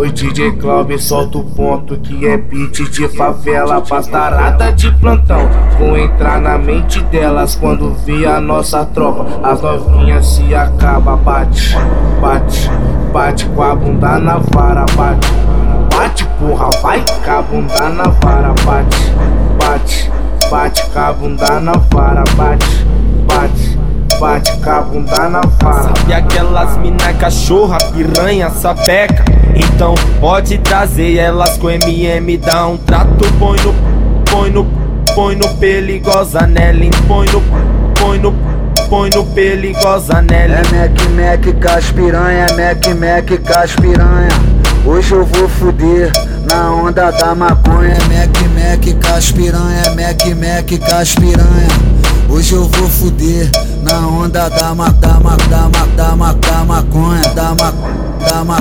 Oi DJ Cláudio, solta o ponto que é beat de favela Pastarada de plantão, vou entrar na mente delas Quando vi a nossa tropa, as novinhas se acaba Bate, bate, bate com a bunda na vara Bate, bate porra, vai com a bunda na vara Bate, bate, bate com a bunda na vara Bate, bate bate com a bunda na vara. Sabe aquelas mina cachorra, piranha, sapeca? Então pode trazer elas com MM, dá um trato, põe no, põe no, põe no perigosa Nelly, põe no, põe no, põe no perigosa Nelly. É Mac Mac caspiranha, Mac Mac caspiranha. Hoje eu vou fuder na onda da maconha. É Mac Mac caspiranha, Mac Mac caspiranha. Hoje eu vou fuder na onda da ma, da ma, da ma, da ma, da maconha, da ma, da ma,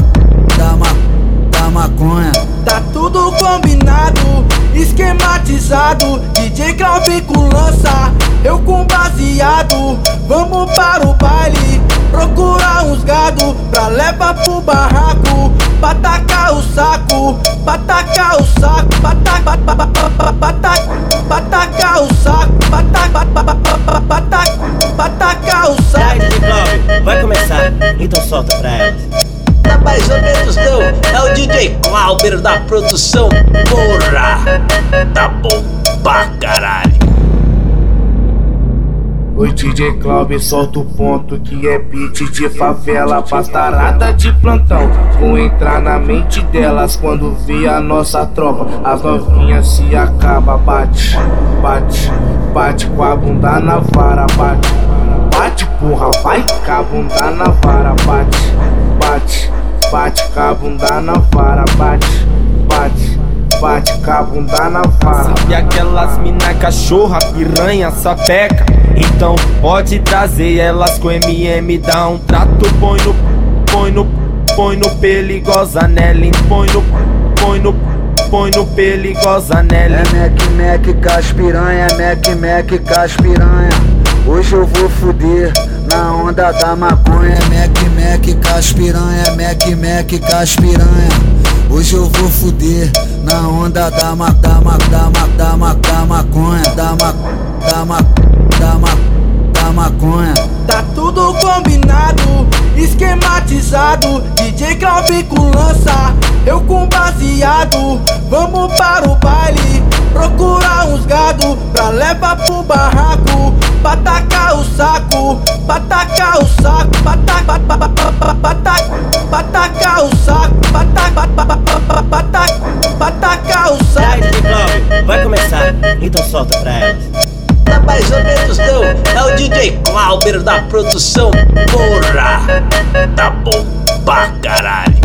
da ma, da maconha. Tá tudo combinado, esquematizado. DJ Claudio com lança, eu com baseado. Vamos para o baile, procurar uns gado pra levar pro barraco, pra tacar o saco, pra tacar o saco, pra tacar, pra tacar o saco, pra tacar, pra tacar o saco. Vai começar, então solta pra elas. Tá mais não, é o DJ Clauber da produção, porra! Tá bom pra caralho. Oi DJ Cláudio, solta o ponto que é beat de favela Pastarada de plantão, vou entrar na mente delas Quando vi a nossa tropa, as novinhas se acaba Bate, bate, bate com a bunda na vara Bate, bate porra, vai com a bunda na vara Bate, bate, bate com a bunda na vara Bate, bate bate com a bunda na vara. Sabe aquelas mina cachorra, piranha, sapeca? Então pode trazer elas com MM, dá um trato, põe no, põe no, põe no perigosa Nelly, põe no, põe no, põe no perigosa Nelly. É Mac Mac caspiranha, é Mac Mac caspiranha. Hoje eu vou fuder na onda da maconha. É Mac Mac caspiranha, Mac Mac caspiranha. Hoje eu vou fuder na onda da ma, da ma, da ma, da ma, da maconha, da ma, da ma, da ma, da maconha. Tá tudo combinado, esquematizado. DJ Claudio com lança, eu com baseado. Vamos para o baile, procurar uns gado pra levar pro barraco, pra tacar o saco, pra tacar o saco, pra saco. Vai começar, então solta pra elas. Tá mais ou menos não, é o DJ Clauber da produção, porra! Tá bom pra caralho.